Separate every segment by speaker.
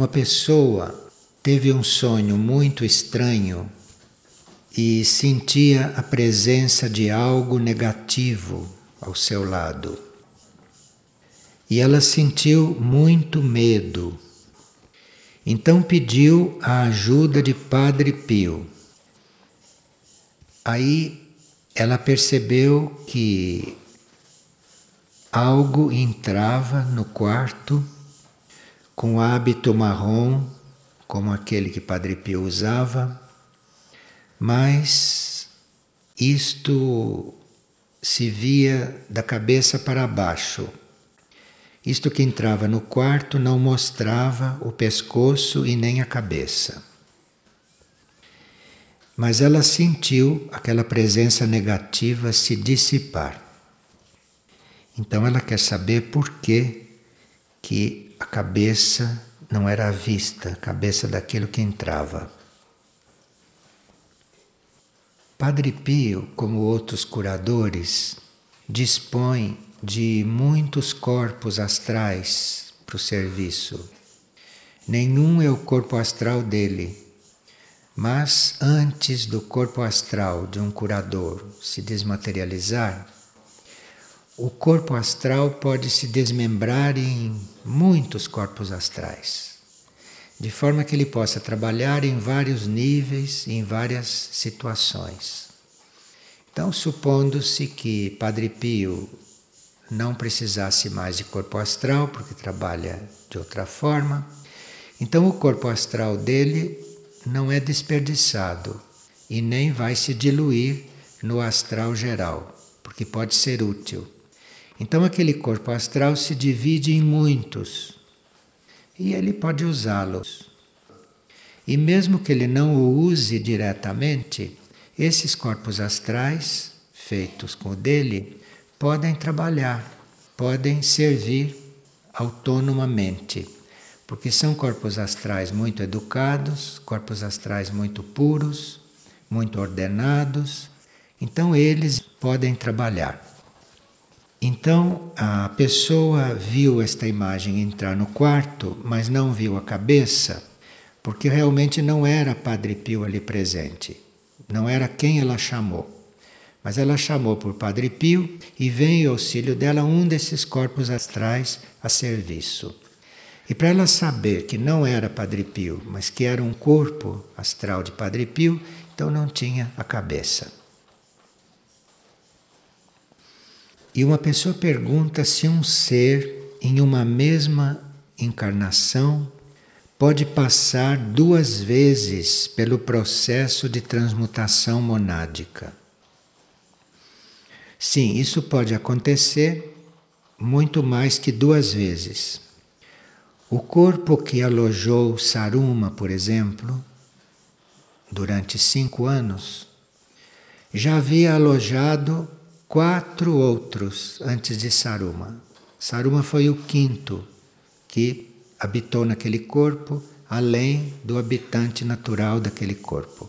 Speaker 1: Uma pessoa teve um sonho muito estranho e sentia a presença de algo negativo ao seu lado. E ela sentiu muito medo. Então pediu a ajuda de Padre Pio. Aí ela percebeu que algo entrava no quarto com hábito marrom, como aquele que Padre Pio usava, mas isto se via da cabeça para baixo. Isto que entrava no quarto não mostrava o pescoço e nem a cabeça. Mas ela sentiu aquela presença negativa se dissipar. Então ela quer saber por que, que a cabeça não era à vista, a cabeça daquilo que entrava. Padre Pio, como outros curadores, dispõe de muitos corpos astrais para o serviço. Nenhum é o corpo astral dele, mas antes do corpo astral de um curador se desmaterializar, o corpo astral pode se desmembrar em muitos corpos astrais, de forma que ele possa trabalhar em vários níveis, em várias situações. Então, supondo-se que Padre Pio não precisasse mais de corpo astral, porque trabalha de outra forma, então o corpo astral dele não é desperdiçado e nem vai se diluir no astral geral, porque pode ser útil. Então aquele corpo astral se divide em muitos e ele pode usá-los. E mesmo que ele não o use diretamente, esses corpos astrais, feitos com o dele, podem trabalhar, podem servir autonomamente, porque são corpos astrais muito educados, corpos astrais muito puros, muito ordenados, então eles podem trabalhar. Então a pessoa viu esta imagem entrar no quarto, mas não viu a cabeça, porque realmente não era Padre Pio ali presente, não era quem ela chamou. Mas ela chamou por Padre Pio e veio em auxílio dela um desses corpos astrais a serviço. E para ela saber que não era Padre Pio, mas que era um corpo astral de Padre Pio, então não tinha a cabeça. E uma pessoa pergunta se um ser em uma mesma encarnação pode passar duas vezes pelo processo de transmutação monádica. Sim, isso pode acontecer muito mais que duas vezes. O corpo que alojou Saruma, por exemplo, durante cinco anos, já havia alojado quatro outros antes de Saruma. Saruma foi o quinto que habitou naquele corpo, além do habitante natural daquele corpo.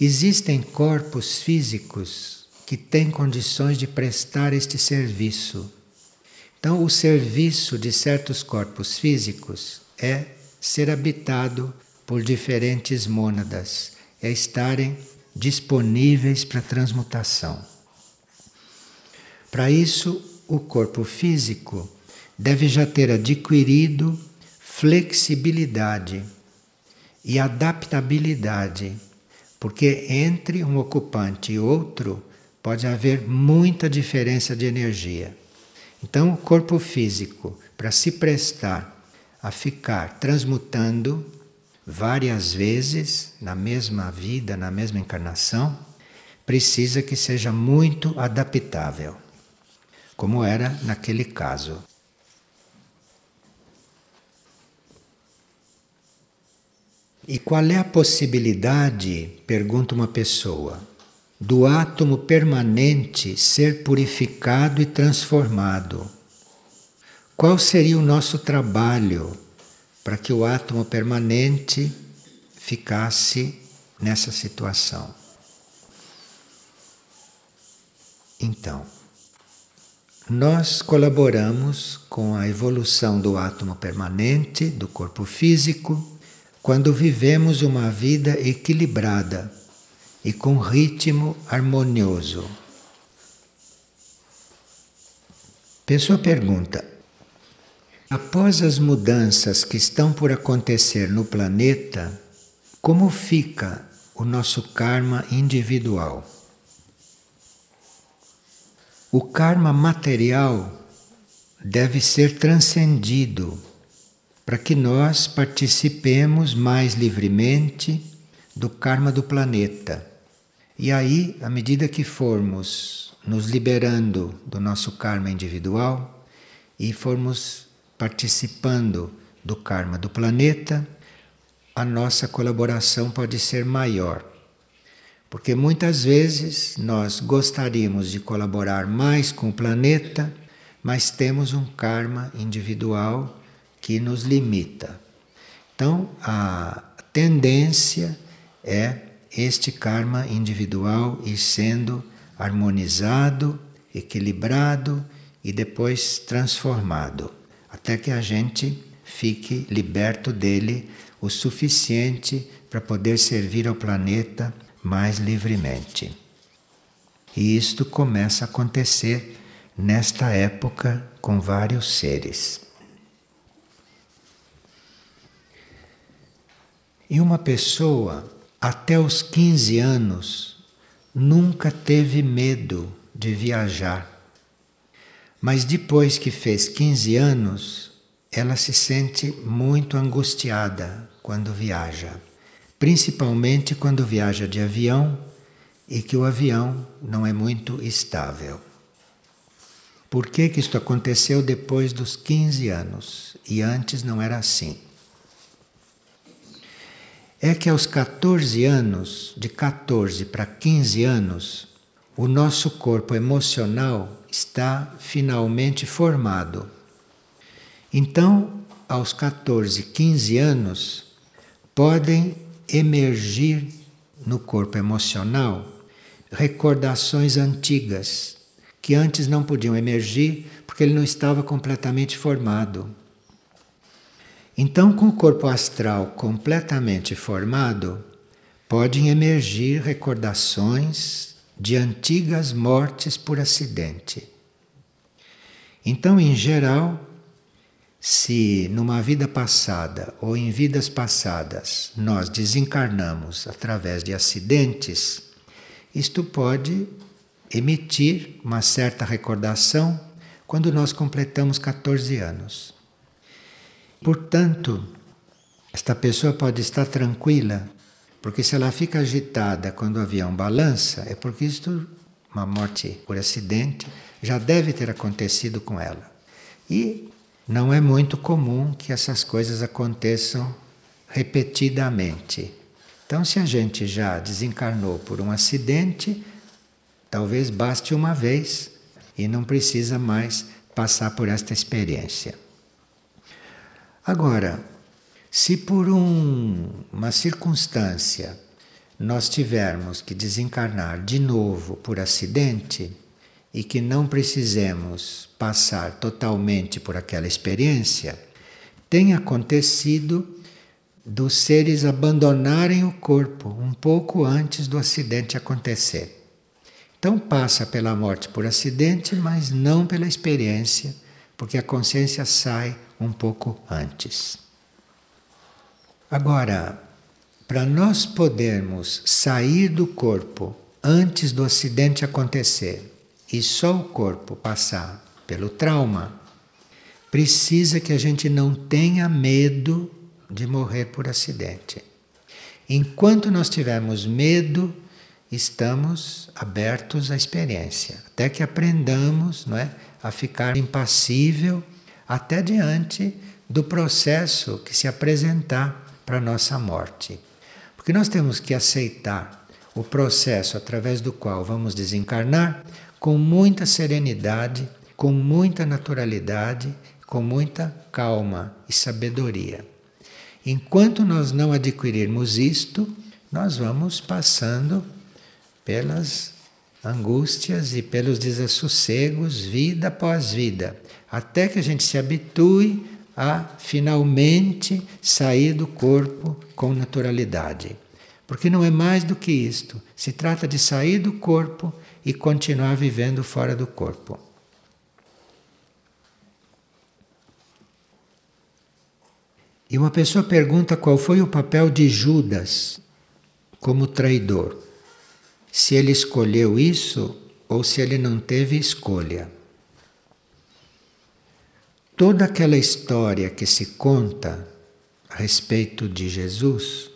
Speaker 1: Existem corpos físicos que têm condições de prestar este serviço. Então, o serviço de certos corpos físicos é ser habitado por diferentes mônadas, é estarem disponíveis para transmutação. Para isso, o corpo físico deve já ter adquirido flexibilidade e adaptabilidade, porque entre um ocupante e outro pode haver muita diferença de energia. Então, o corpo físico, para se prestar a ficar transmutando várias vezes na mesma vida, na mesma encarnação, precisa que seja muito adaptável como era naquele caso. E qual é a possibilidade, pergunta uma pessoa, do átomo permanente ser purificado e transformado? Qual seria o nosso trabalho para que o átomo permanente ficasse nessa situação? Então, nós colaboramos com a evolução do átomo permanente, do corpo físico, quando vivemos uma vida equilibrada e com ritmo harmonioso. Pessoa pergunta: após as mudanças que estão por acontecer no planeta, como fica o nosso karma individual? O karma material deve ser transcendido para que nós participemos mais livremente do karma do planeta. E aí, à medida que formos nos liberando do nosso karma individual e formos participando do karma do planeta, a nossa colaboração pode ser maior. Porque muitas vezes nós gostaríamos de colaborar mais com o planeta, mas temos um karma individual que nos limita. Então, a tendência é este karma individual ir sendo harmonizado, equilibrado e depois transformado, até que a gente fique liberto dele o suficiente para poder servir ao planeta mais livremente. E isto começa a acontecer nesta época com vários seres. E uma pessoa, até os 15 anos, nunca teve medo de viajar. Mas depois que fez 15 anos, ela se sente muito angustiada quando viaja principalmente quando viaja de avião e que o avião não é muito estável. Por que, que isto aconteceu depois dos 15 anos e antes não era assim? É que aos 14 anos, de 14 para 15 anos, o nosso corpo emocional está finalmente formado. Então, aos 14, 15 anos, podem emergir no corpo emocional recordações antigas que antes não podiam emergir porque ele não estava completamente formado. Então, com o corpo astral completamente formado, podem emergir recordações de antigas mortes por acidente. Então, em geral, se numa vida passada ou em vidas passadas nós desencarnamos através de acidentes, isto pode emitir uma certa recordação quando nós completamos 14 anos. Portanto, esta pessoa pode estar tranquila, porque se ela fica agitada quando o avião balança, é porque isto, uma morte por acidente, já deve ter acontecido com ela. E não é muito comum que essas coisas aconteçam repetidamente. Então, se a gente já desencarnou por um acidente, talvez baste uma vez e não precisa mais passar por esta experiência. Agora, se por um, uma circunstância nós tivermos que desencarnar de novo por acidente, e que não precisemos passar totalmente por aquela experiência, tem acontecido dos seres abandonarem o corpo um pouco antes do acidente acontecer. Então passa pela morte por acidente, mas não pela experiência, porque a consciência sai um pouco antes. Agora, para nós podermos sair do corpo antes do acidente acontecer e só o corpo passar pelo trauma, precisa que a gente não tenha medo de morrer por acidente. Enquanto nós tivermos medo, estamos abertos à experiência, até que aprendamos não é, a ficar impassível até diante do processo que se apresentar para a nossa morte. Porque nós temos que aceitar o processo através do qual vamos desencarnar com muita serenidade, com muita naturalidade, com muita calma e sabedoria. Enquanto nós não adquirirmos isto, nós vamos passando pelas angústias e pelos desassossegos, vida após vida, até que a gente se habitue a finalmente sair do corpo com naturalidade. Porque não é mais do que isto. Se trata de sair do corpo e continuar vivendo fora do corpo. E uma pessoa pergunta qual foi o papel de Judas como traidor. Se ele escolheu isso ou se ele não teve escolha. Toda aquela história que se conta a respeito de Jesus,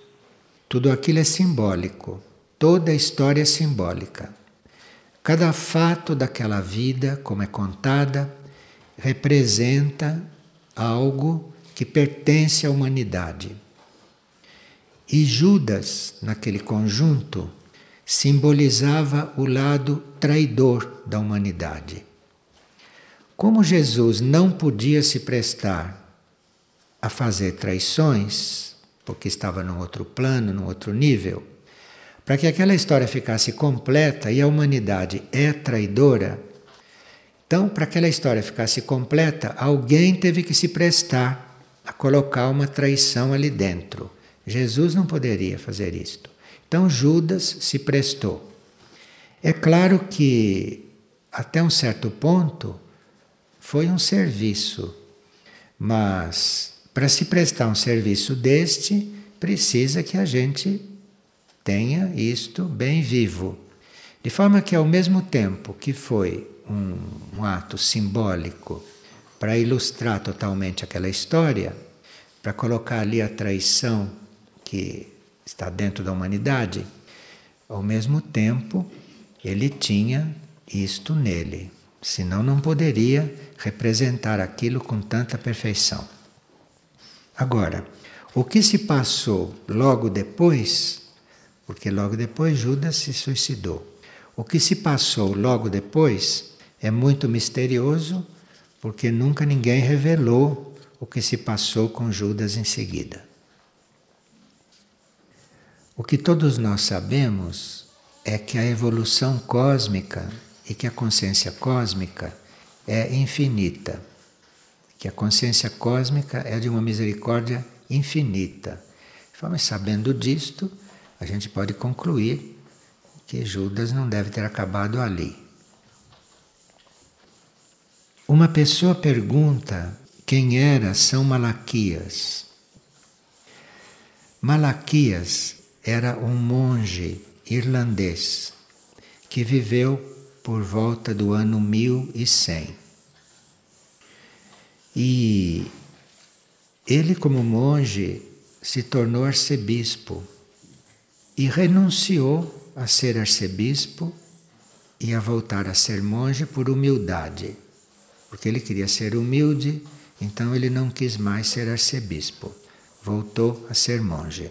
Speaker 1: tudo aquilo é simbólico. Toda a história é simbólica. Cada fato daquela vida, como é contada, representa algo que pertence à humanidade. E Judas, naquele conjunto, simbolizava o lado traidor da humanidade. Como Jesus não podia se prestar a fazer traições, porque estava num outro plano, num outro nível, para que aquela história ficasse completa e a humanidade é traidora, então, para que aquela história ficasse completa, alguém teve que se prestar a colocar uma traição ali dentro. Jesus não poderia fazer isto. Então, Judas se prestou. É claro que, até um certo ponto, foi um serviço, mas para se prestar um serviço deste, precisa que a gente tenha isto bem vivo. De forma que, ao mesmo tempo que foi um, um ato simbólico para ilustrar totalmente aquela história, para colocar ali a traição que está dentro da humanidade, ao mesmo tempo ele tinha isto nele, senão não poderia representar aquilo com tanta perfeição. Agora, o que se passou logo depois, porque logo depois Judas se suicidou. O que se passou logo depois é muito misterioso, porque nunca ninguém revelou o que se passou com Judas em seguida. O que todos nós sabemos é que a evolução cósmica e que a consciência cósmica é infinita, que a consciência cósmica é de uma misericórdia infinita. Mas sabendo disto, a gente pode concluir que Judas não deve ter acabado ali. Uma pessoa pergunta quem era São Malaquias. Malaquias era um monge irlandês que viveu por volta do ano 1100. E ele, como monge, se tornou arcebispo e renunciou a ser arcebispo e a voltar a ser monge por humildade, porque ele queria ser humilde, então ele não quis mais ser arcebispo, voltou a ser monge.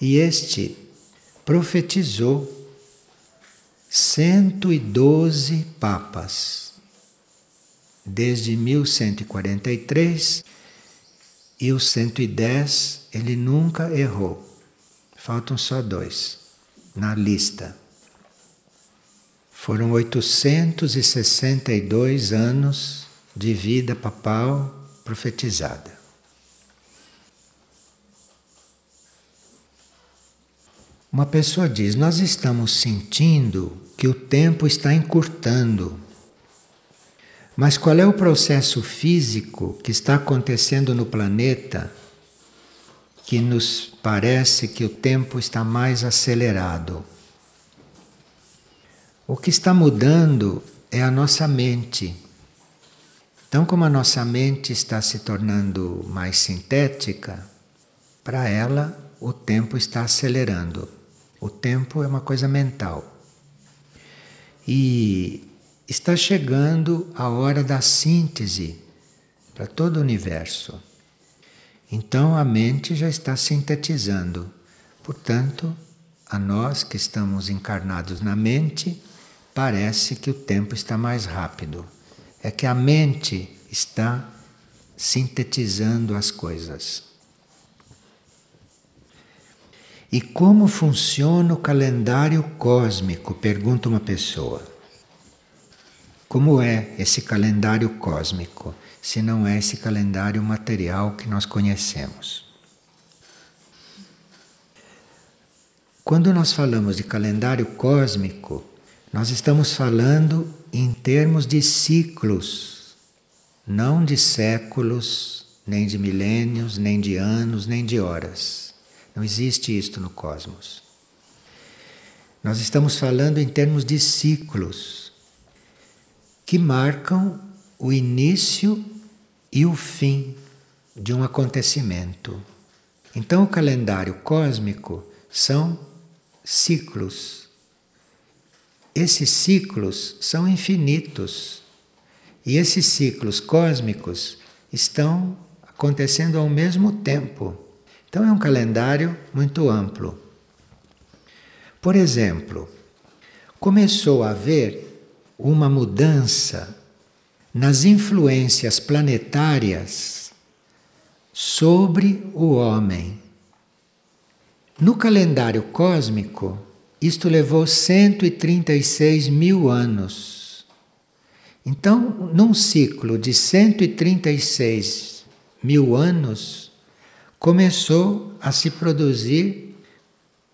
Speaker 1: E este profetizou 112 papas, desde 1143, e os 110 ele nunca errou. Faltam só dois na lista. Foram 862 anos de vida papal profetizada. Uma pessoa diz: Nós estamos sentindo que o tempo está encurtando. Mas qual é o processo físico que está acontecendo no planeta que nos parece que o tempo está mais acelerado? O que está mudando é a nossa mente. Então, como a nossa mente está se tornando mais sintética, para ela o tempo está acelerando. O tempo é uma coisa mental. E está chegando a hora da síntese para todo o universo. Então a mente já está sintetizando. Portanto, a nós que estamos encarnados na mente, parece que o tempo está mais rápido. É que a mente está sintetizando as coisas. E como funciona o calendário cósmico? Pergunta uma pessoa. Como é esse calendário cósmico, se não é esse calendário material que nós conhecemos? Quando nós falamos de calendário cósmico, nós estamos falando em termos de ciclos, não de séculos, nem de milênios, nem de anos, nem de horas. Não existe isto no cosmos. Nós estamos falando em termos de ciclos que marcam o início e o fim de um acontecimento. Então, o calendário cósmico são ciclos. Esses ciclos são infinitos. E esses ciclos cósmicos estão acontecendo ao mesmo tempo. Então é um calendário muito amplo. Por exemplo, começou a haver uma mudança nas influências planetárias sobre o homem. No calendário cósmico, isto levou 136 mil anos. Então, num ciclo de 136 mil anos, começou a se produzir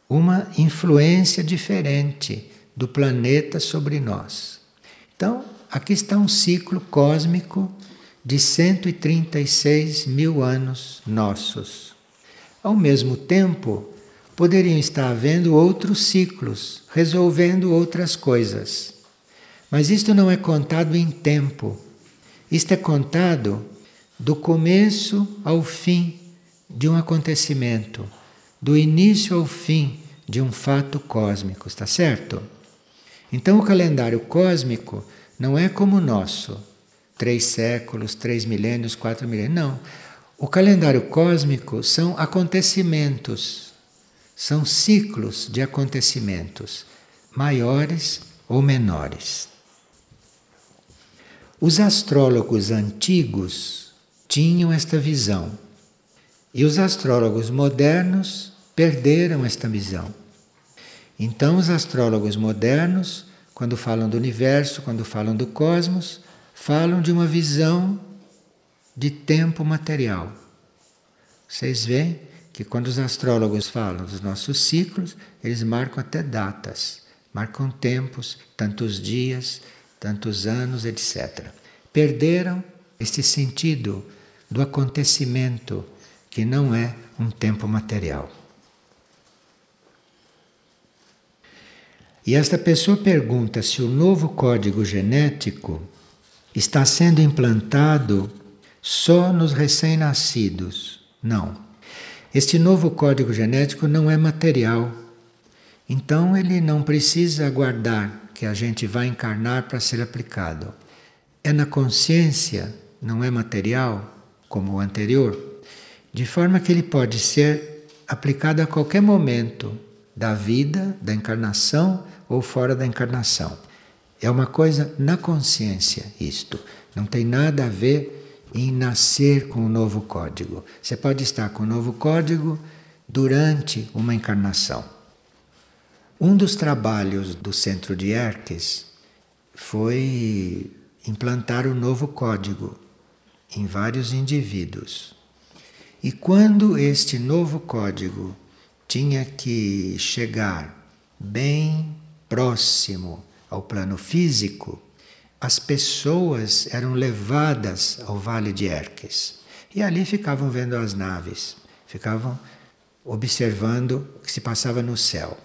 Speaker 1: uma influência diferente do planeta sobre nós. Então, aqui está um ciclo cósmico de 136 mil anos nossos. Ao mesmo tempo, poderiam estar havendo outros ciclos, resolvendo outras coisas. Mas isto não é contado em tempo. Isto é contado do começo ao fim de um acontecimento, do início ao fim de um fato cósmico, está certo? Então o calendário cósmico não é como o nosso, três séculos, três milênios, quatro milênios. Não. O calendário cósmico são acontecimentos são ciclos de acontecimentos, maiores ou menores. Os astrólogos antigos tinham esta visão e os astrólogos modernos perderam esta visão. Então, os astrólogos modernos, quando falam do universo, quando falam do cosmos, falam de uma visão de tempo material. Vocês veem que quando os astrólogos falam dos nossos ciclos, eles marcam até datas, marcam tempos, tantos dias, tantos anos, etc. Perderam este sentido do acontecimento que não é um tempo material. E esta pessoa pergunta se o novo código genético está sendo implantado só nos recém-nascidos. Não. Este novo código genético não é material. Então ele não precisa aguardar que a gente vá encarnar para ser aplicado. É na consciência, não é material, como o anterior, de forma que ele pode ser aplicado a qualquer momento da vida, da encarnação ou fora da encarnação. É uma coisa na consciência isto. Não tem nada a ver em nascer com o novo código. Você pode estar com o novo código durante uma encarnação. Um dos trabalhos do centro de Erques foi implantar o novo código em vários indivíduos. E quando este novo código tinha que chegar bem próximo ao plano físico, as pessoas eram levadas ao Vale de Erques e ali ficavam vendo as naves, ficavam observando o que se passava no céu.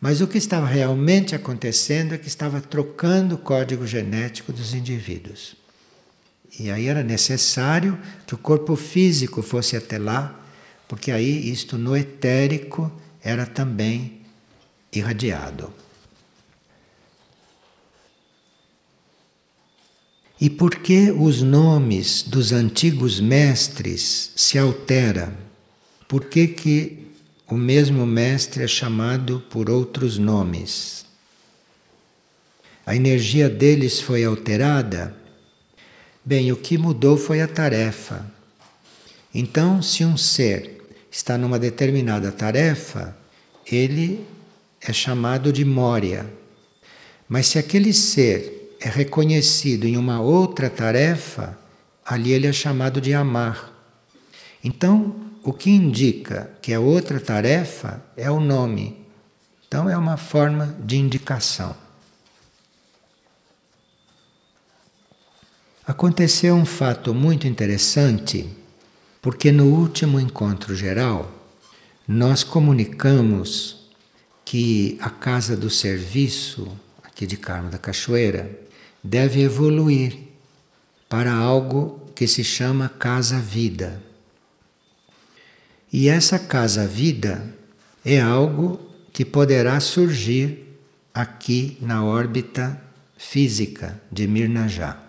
Speaker 1: Mas o que estava realmente acontecendo é que estava trocando o código genético dos indivíduos. E aí era necessário que o corpo físico fosse até lá, porque aí isto no etérico era também irradiado. E por que os nomes dos antigos mestres se alteram? Por que, que o mesmo mestre é chamado por outros nomes? A energia deles foi alterada? Bem, o que mudou foi a tarefa. Então, se um ser está numa determinada tarefa, ele é chamado de Moria. Mas se aquele ser é reconhecido em uma outra tarefa, ali ele é chamado de amar. Então, o que indica que é outra tarefa é o nome. Então, é uma forma de indicação. Aconteceu um fato muito interessante, porque no último encontro geral, nós comunicamos que a casa do serviço, aqui de Carmo da Cachoeira, deve evoluir para algo que se chama Casa Vida. E essa Casa Vida é algo que poderá surgir aqui na órbita física de Mirnajá.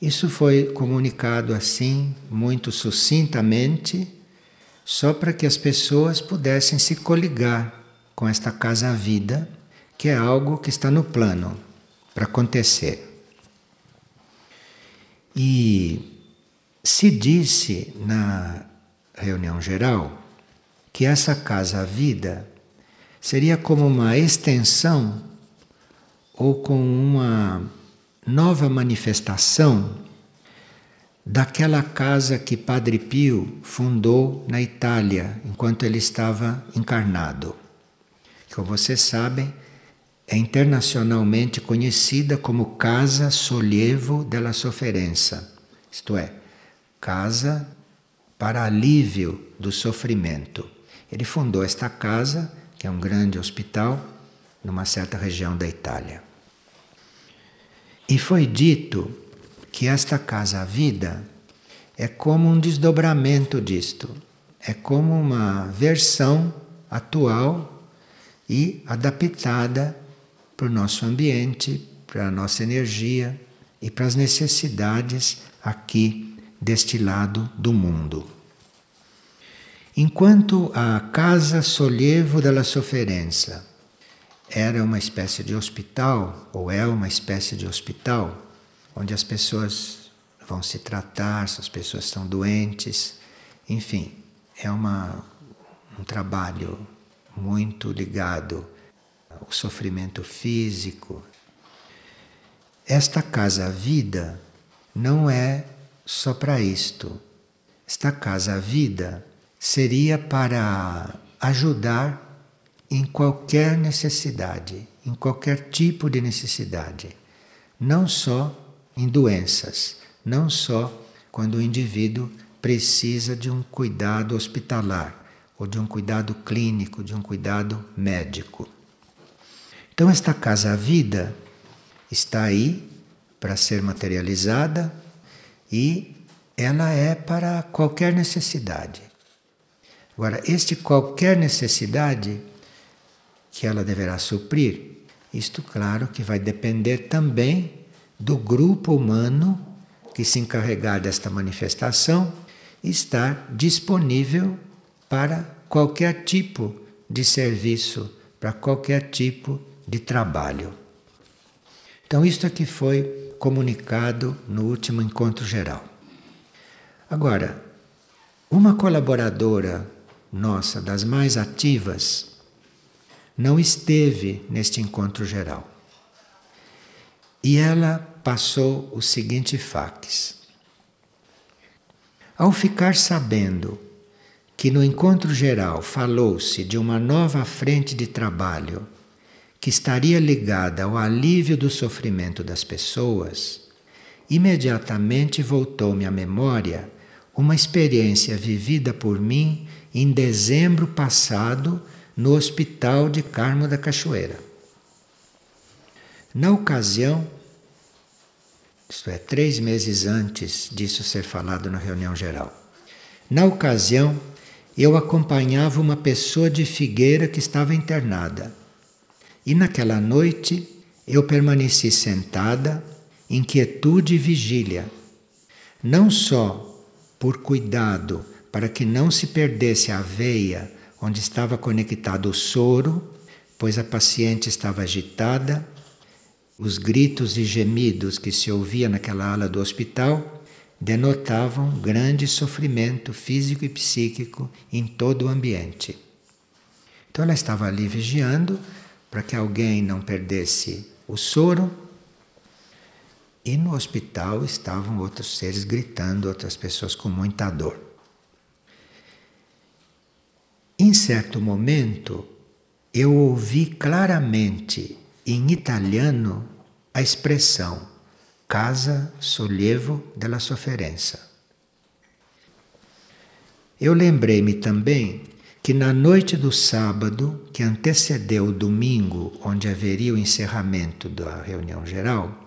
Speaker 1: Isso foi comunicado assim, muito sucintamente, só para que as pessoas pudessem se coligar com esta casa-vida, que é algo que está no plano para acontecer. E se disse na reunião geral que essa casa-vida seria como uma extensão ou com uma nova manifestação daquela casa que Padre Pio fundou na Itália enquanto ele estava encarnado. Como vocês sabem, é internacionalmente conhecida como Casa Sollievo della Sofferenza, isto é, casa para alívio do sofrimento. Ele fundou esta casa, que é um grande hospital, numa certa região da Itália. E foi dito que esta casa vida é como um desdobramento disto, é como uma versão atual e adaptada para o nosso ambiente, para a nossa energia e para as necessidades aqui deste lado do mundo. Enquanto a Casa Sollievo della Sofferenza era uma espécie de hospital, ou é uma espécie de hospital, onde as pessoas vão se tratar, se as pessoas estão doentes, enfim, é uma, um trabalho muito ligado ao sofrimento físico. Esta casa-vida não é só para isto. Esta casa-vida seria para ajudar em qualquer necessidade, em qualquer tipo de necessidade, não só em doenças, não só quando o indivíduo precisa de um cuidado hospitalar ou de um cuidado clínico, de um cuidado médico. Então, esta casa-vida está aí para ser materializada e ela é para qualquer necessidade. Agora, este qualquer necessidade que ela deverá suprir, isto, claro, que vai depender também do grupo humano que se encarregar desta manifestação estar disponível para qualquer tipo de serviço, para qualquer tipo de trabalho. Então, isto aqui foi comunicado no último encontro geral. Agora, uma colaboradora nossa, das mais ativas, não esteve neste encontro geral. E ela passou o seguinte fax. Ao ficar sabendo que no encontro geral falou-se de uma nova frente de trabalho que estaria ligada ao alívio do sofrimento das pessoas, imediatamente voltou-me à memória uma experiência vivida por mim em dezembro passado no Hospital de Carmo da Cachoeira. Na ocasião, isto é, três meses antes disso ser falado na reunião geral, na ocasião, eu acompanhava uma pessoa de Figueira que estava internada. E naquela noite eu permaneci sentada, em quietude e vigília, não só por cuidado para que não se perdesse a veia onde estava conectado o soro, pois a paciente estava agitada, os gritos e gemidos que se ouvia naquela ala do hospital denotavam grande sofrimento físico e psíquico em todo o ambiente. Então ela estava ali vigiando para que alguém não perdesse o soro. E no hospital estavam outros seres gritando, outras pessoas com muita dor. Em certo momento, eu ouvi claramente em italiano a expressão casa sollievo della sofferenza. Eu lembrei-me também que na noite do sábado, que antecedeu o domingo, onde haveria o encerramento da reunião geral,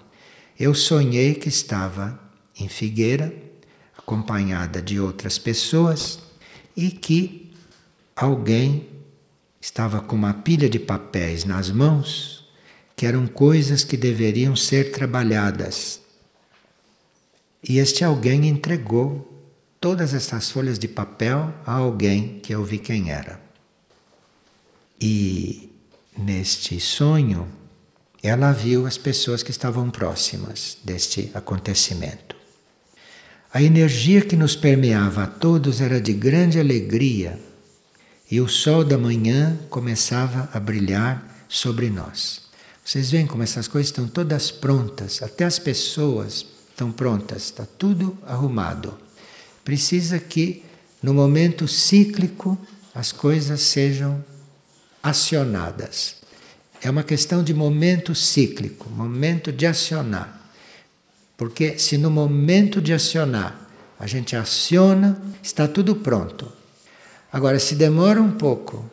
Speaker 1: eu sonhei que estava em Figueira, acompanhada de outras pessoas, e que alguém estava com uma pilha de papéis nas mãos, que eram coisas que deveriam ser trabalhadas. E este alguém entregou todas essas folhas de papel a alguém que eu vi quem era. E neste sonho, ela viu as pessoas que estavam próximas deste acontecimento. A energia que nos permeava a todos era de grande alegria e o sol da manhã começava a brilhar sobre nós. Vocês veem como essas coisas estão todas prontas, até as pessoas estão prontas, está tudo arrumado. Precisa que no momento cíclico as coisas sejam acionadas. É uma questão de momento cíclico, momento de acionar. Porque se no momento de acionar a gente aciona, está tudo pronto. Agora, se demora um pouco,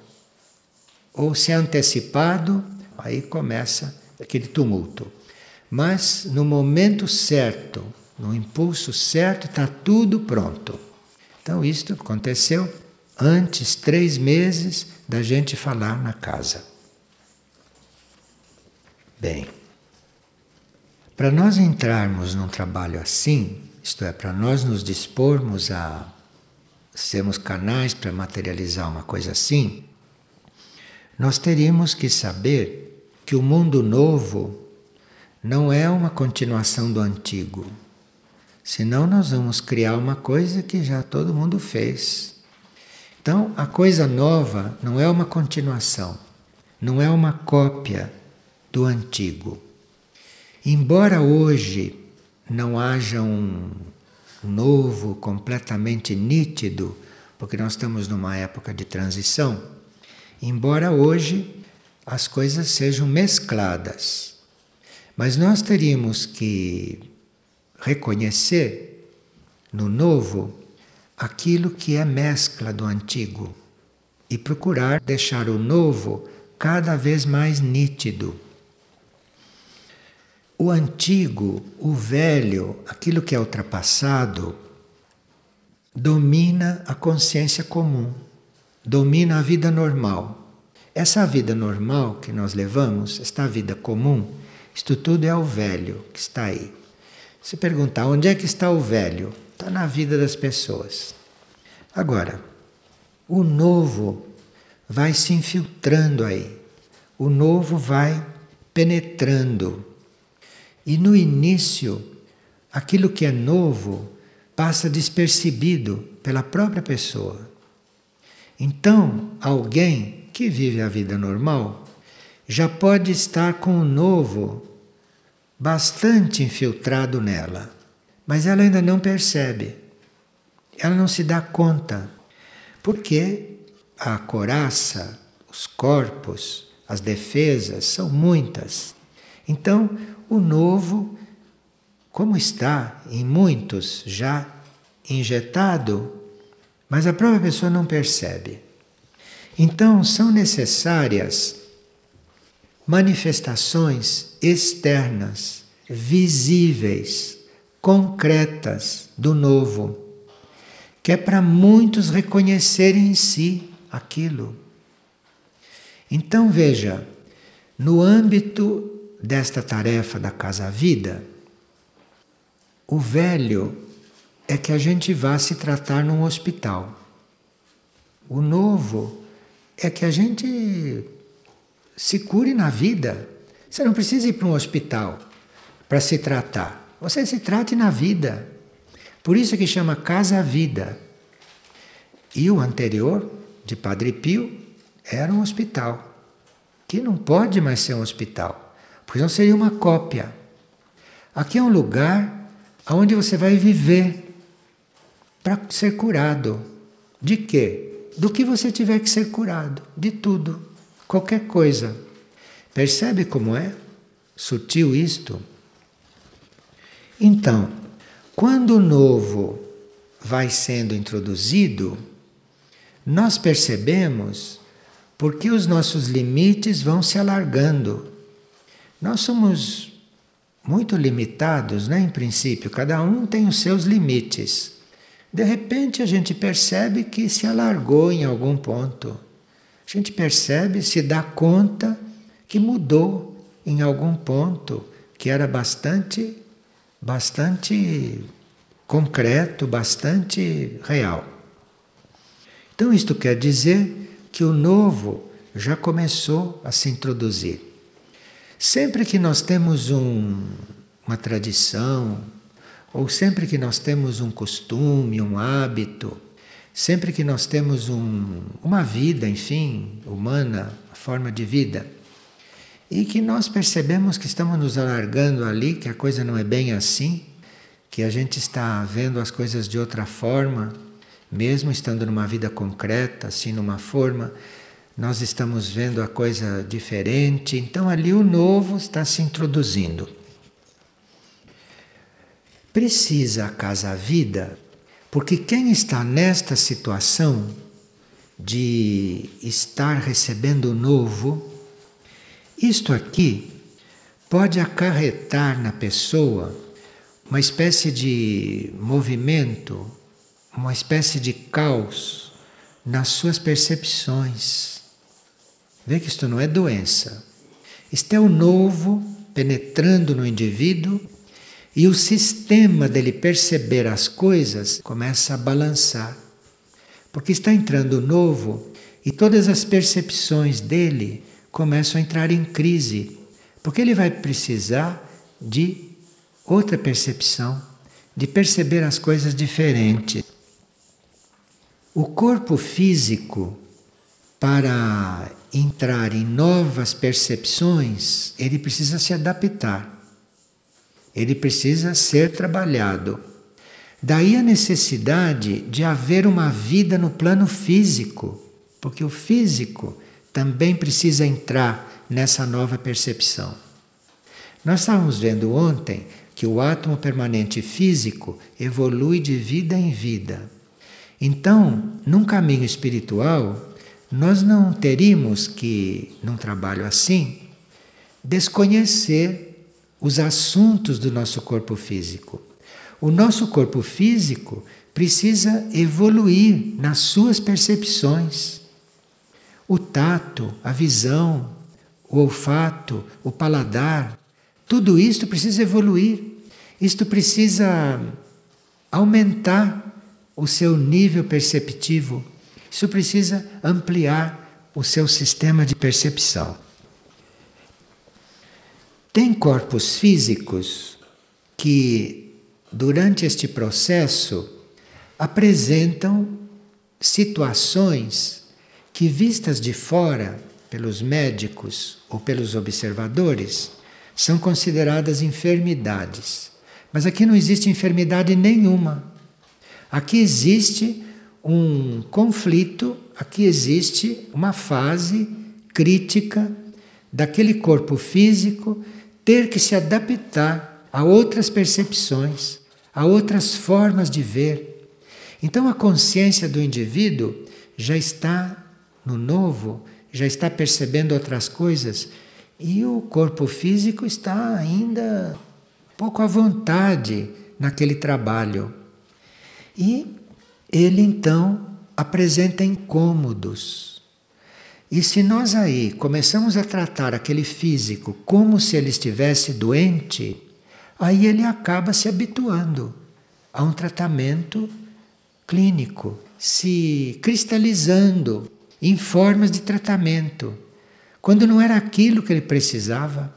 Speaker 1: ou se é antecipado, aí começa aquele tumulto. Mas no momento certo, no impulso certo, está tudo pronto. Então, isto aconteceu antes, três meses, da gente falar na casa. Bem, para nós entrarmos num trabalho assim, isto é, para nós nos dispormos a sermos canais para materializar uma coisa assim, nós teríamos que saber que o mundo novo não é uma continuação do antigo. Senão nós vamos criar uma coisa que já todo mundo fez. Então, a coisa nova não é uma continuação, não é uma cópia do antigo. Embora hoje não haja um novo completamente nítido, porque nós estamos numa época de transição, embora hoje as coisas sejam mescladas, mas nós teríamos que reconhecer no novo aquilo que é mescla do antigo e procurar deixar o novo cada vez mais nítido o antigo, o velho, aquilo que é ultrapassado, domina a consciência comum, domina a vida normal. Essa vida normal que nós levamos, esta vida comum, isto tudo é o velho que está aí. Se perguntar onde é que está o velho, está na vida das pessoas. Agora, o novo vai se infiltrando aí, o novo vai penetrando e no início, aquilo que é novo passa despercebido pela própria pessoa. Então, alguém que vive a vida normal já pode estar com o novo bastante infiltrado nela, mas ela ainda não percebe. Ela não se dá conta, porque a coraça, os corpos, as defesas são muitas. Então, o novo, como está em muitos já injetado, mas a própria pessoa não percebe. Então, são necessárias manifestações externas, visíveis, concretas do novo, que é para muitos reconhecerem em si aquilo. Então, veja, no âmbito desta tarefa da casa-vida, o velho é que a gente vá se tratar num hospital. O novo é que a gente se cure na vida. Você não precisa ir para um hospital para se tratar. Você se trate na vida. Por isso que chama casa-vida. E o anterior, de Padre Pio, era um hospital, que não pode mais ser um hospital, porque não seria uma cópia. Aqui é um lugar onde você vai viver para ser curado. De quê? Do que você tiver que ser curado, de tudo, qualquer coisa. Percebe como é sutil isto? Então, quando o novo vai sendo introduzido, nós percebemos porque os nossos limites vão se alargando. Nós somos muito limitados, né, em princípio, cada um tem os seus limites. De repente a gente percebe que se alargou em algum ponto. A gente percebe, se dá conta que mudou em algum ponto, que era bastante bastante concreto, bastante real. Então, isto quer dizer que o novo já começou a se introduzir. Sempre que nós temos um, uma tradição, ou sempre que nós temos um costume, um hábito, sempre que nós temos um, uma vida, enfim, humana, forma de vida, e que nós percebemos que estamos nos alargando ali, que a coisa não é bem assim, que a gente está vendo as coisas de outra forma, mesmo estando numa vida concreta, assim, numa forma, nós estamos vendo a coisa diferente, então ali o novo está se introduzindo. Precisa a casa vida, porque quem está nesta situação de estar recebendo o novo, isto aqui pode acarretar na pessoa uma espécie de movimento, uma espécie de caos nas suas percepções. Vê que isto não é doença. Isto é o novo penetrando no indivíduo e o sistema dele perceber as coisas começa a balançar. Porque está entrando o novo e todas as percepções dele começam a entrar em crise, porque ele vai precisar de outra percepção, de perceber as coisas diferentes. O corpo físico, para entrar em novas percepções, ele precisa se adaptar. Ele precisa ser trabalhado. Daí a necessidade de haver uma vida no plano físico, porque o físico também precisa entrar nessa nova percepção. Nós estávamos vendo ontem que o átomo permanente físico evolui de vida em vida. Então, num caminho espiritual, nós não teríamos que, num trabalho assim, desconhecer os assuntos do nosso corpo físico. O nosso corpo físico precisa evoluir nas suas percepções o tato, a visão, o olfato, o paladar, tudo isto precisa evoluir. Isto precisa aumentar o seu nível perceptivo. Isso precisa ampliar o seu sistema de percepção. Tem corpos físicos que, durante este processo, apresentam situações que, vistas de fora pelos médicos ou pelos observadores, são consideradas enfermidades. Mas aqui não existe enfermidade nenhuma. Aqui existe um conflito, aqui existe uma fase crítica daquele corpo físico ter que se adaptar a outras percepções, a outras formas de ver. Então a consciência do indivíduo já está no novo, já está percebendo outras coisas e o corpo físico está ainda pouco à vontade naquele trabalho. E ele então apresenta incômodos. E se nós aí começamos a tratar aquele físico como se ele estivesse doente, aí ele acaba se habituando a um tratamento clínico, se cristalizando em formas de tratamento, quando não era aquilo que ele precisava.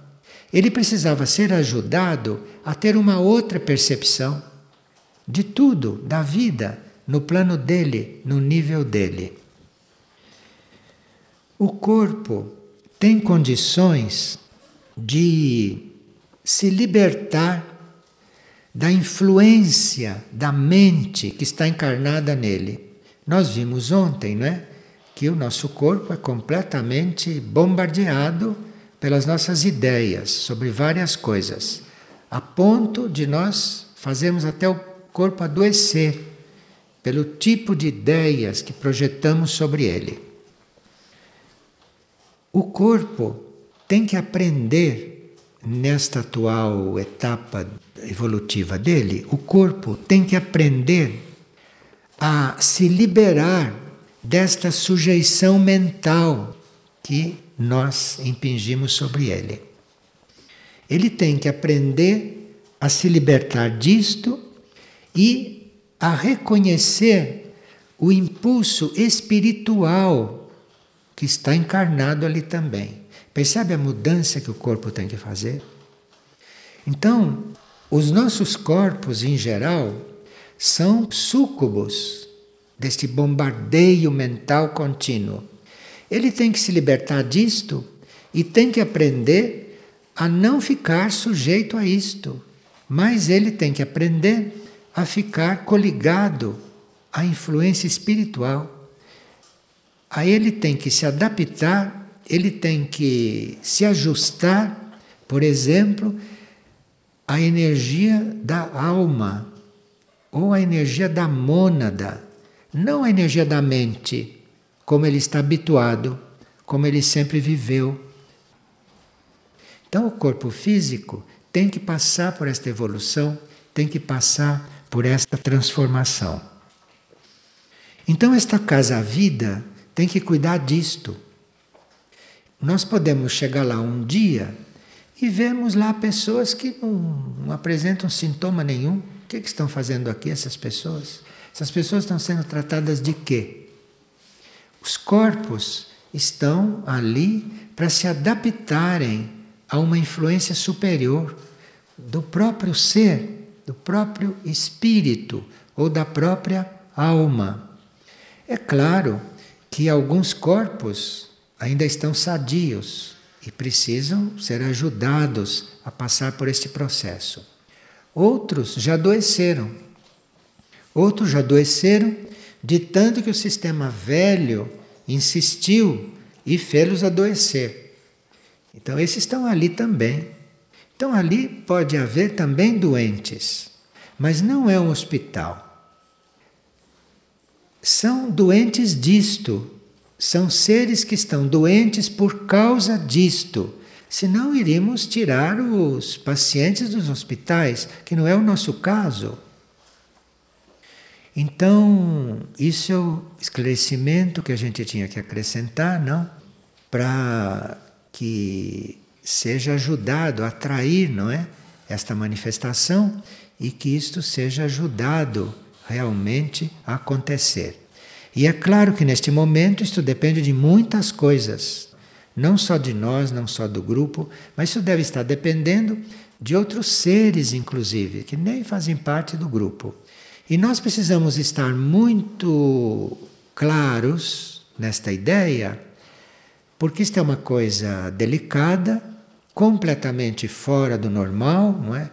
Speaker 1: Ele precisava ser ajudado a ter uma outra percepção de tudo, da vida, no plano dele, no nível dele. O corpo tem condições de se libertar da influência da mente que está encarnada nele. Nós vimos ontem, não é? Que o nosso corpo é completamente bombardeado pelas nossas ideias sobre várias coisas, a ponto de nós fazermos até o corpo adoecer pelo tipo de ideias que projetamos sobre ele. O corpo tem que aprender nesta atual etapa evolutiva dele, o corpo tem que aprender a se liberar desta sujeição mental que nós impingimos sobre ele. Ele tem que aprender a se libertar disto e a reconhecer o impulso espiritual que está encarnado ali também. Percebe a mudança que o corpo tem que fazer? Então, os nossos corpos em geral são súcubos deste bombardeio mental contínuo. Ele tem que se libertar disto e tem que aprender a não ficar sujeito a isto. Mas ele tem que aprender a ficar coligado à influência espiritual. A ele tem que se adaptar, ele tem que se ajustar, por exemplo, à energia da alma ou à energia da mônada, não à energia da mente como ele está habituado, como ele sempre viveu. Então, o corpo físico tem que passar por esta evolução, tem que passar por esta transformação. Então, esta casa-vida tem que cuidar disto. Nós podemos chegar lá um dia e vemos lá pessoas que não, não apresentam sintoma nenhum. O que, que estão fazendo aqui essas pessoas? Essas pessoas estão sendo tratadas de quê? Os corpos estão ali para se adaptarem a uma influência superior do próprio ser, do próprio espírito ou da própria alma. É claro que alguns corpos ainda estão sadios e precisam ser ajudados a passar por este processo. Outros já adoeceram. Outros já adoeceram de tanto que o sistema velho insistiu e fê-los adoecer. Então, esses estão ali também. Então, ali pode haver também doentes, mas não é um hospital. São doentes disto, são seres que estão doentes por causa disto. Senão, iríamos tirar os pacientes dos hospitais, que não é o nosso caso. Então, isso é o esclarecimento que a gente tinha que acrescentar, não? Para que seja ajudado a atrair, não é? Esta manifestação e que isto seja ajudado realmente a acontecer. E é claro que neste momento isto depende de muitas coisas, não só de nós, não só do grupo, mas isso deve estar dependendo de outros seres, inclusive, que nem fazem parte do grupo. E nós precisamos estar muito claros nesta ideia, porque isto é uma coisa delicada, completamente fora do normal, não é?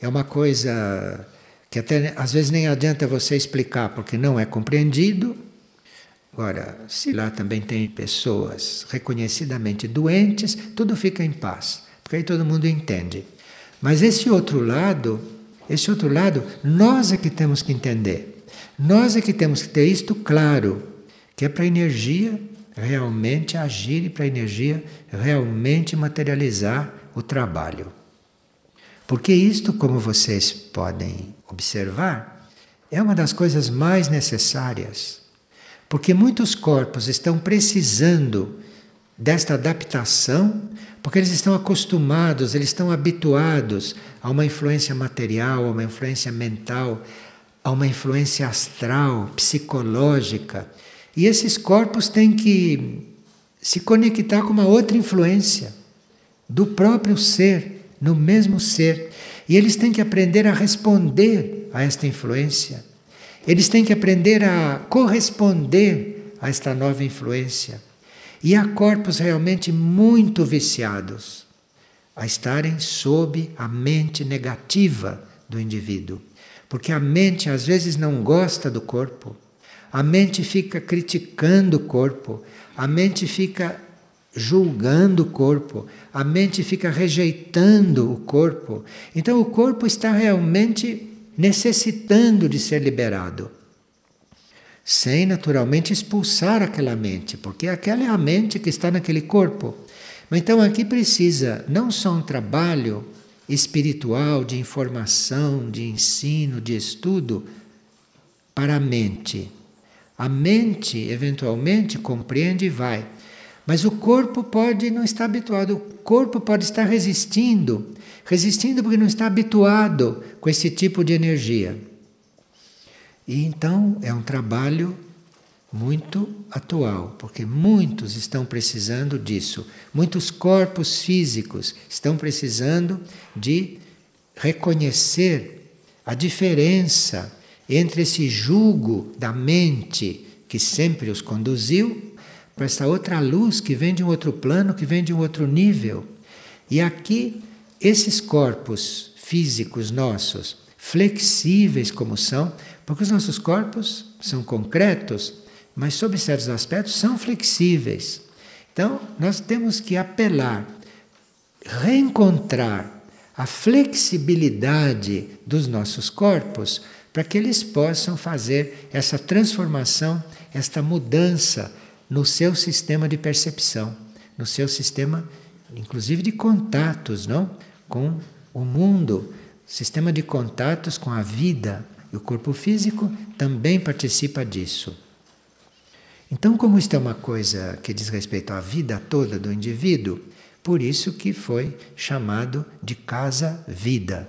Speaker 1: É uma coisa que até às vezes nem adianta você explicar porque não é compreendido. Agora, se lá também tem pessoas reconhecidamente doentes, tudo fica em paz, porque aí todo mundo entende. Mas esse outro lado esse outro lado, nós é que temos que entender. Nós é que temos que ter isto claro, que é para a energia realmente agir e para a energia realmente materializar o trabalho. Porque isto, como vocês podem observar, é uma das coisas mais necessárias. Porque muitos corpos estão precisando desta adaptação porque eles estão acostumados, eles estão habituados a uma influência material, a uma influência mental, a uma influência astral, psicológica. E esses corpos têm que se conectar com uma outra influência do próprio ser, no mesmo ser. E eles têm que aprender a responder a esta influência. Eles têm que aprender a corresponder a esta nova influência. E há corpos realmente muito viciados a estarem sob a mente negativa do indivíduo. Porque a mente às vezes não gosta do corpo, a mente fica criticando o corpo, a mente fica julgando o corpo, a mente fica rejeitando o corpo. Então o corpo está realmente necessitando de ser liberado. Sem naturalmente expulsar aquela mente, porque aquela é a mente que está naquele corpo. Mas então aqui precisa não só um trabalho espiritual de informação, de ensino, de estudo para a mente. A mente eventualmente compreende e vai, mas o corpo pode não estar habituado, o corpo pode estar resistindo, resistindo porque não está habituado com esse tipo de energia. E então é um trabalho muito atual, porque muitos estão precisando disso. Muitos corpos físicos estão precisando de reconhecer a diferença entre esse jugo da mente que sempre os conduziu para essa outra luz que vem de um outro plano, que vem de um outro nível. E aqui, esses corpos físicos nossos, flexíveis como são, porque os nossos corpos são concretos, mas sob certos aspectos são flexíveis. Então, nós temos que apelar, reencontrar a flexibilidade dos nossos corpos para que eles possam fazer essa transformação, esta mudança no seu sistema de percepção, no seu sistema, inclusive de contatos, não, com o mundo, sistema de contatos com a vida. E o corpo físico também participa disso. Então, como isto é uma coisa que diz respeito à vida toda do indivíduo, por isso que foi chamado de casa-vida.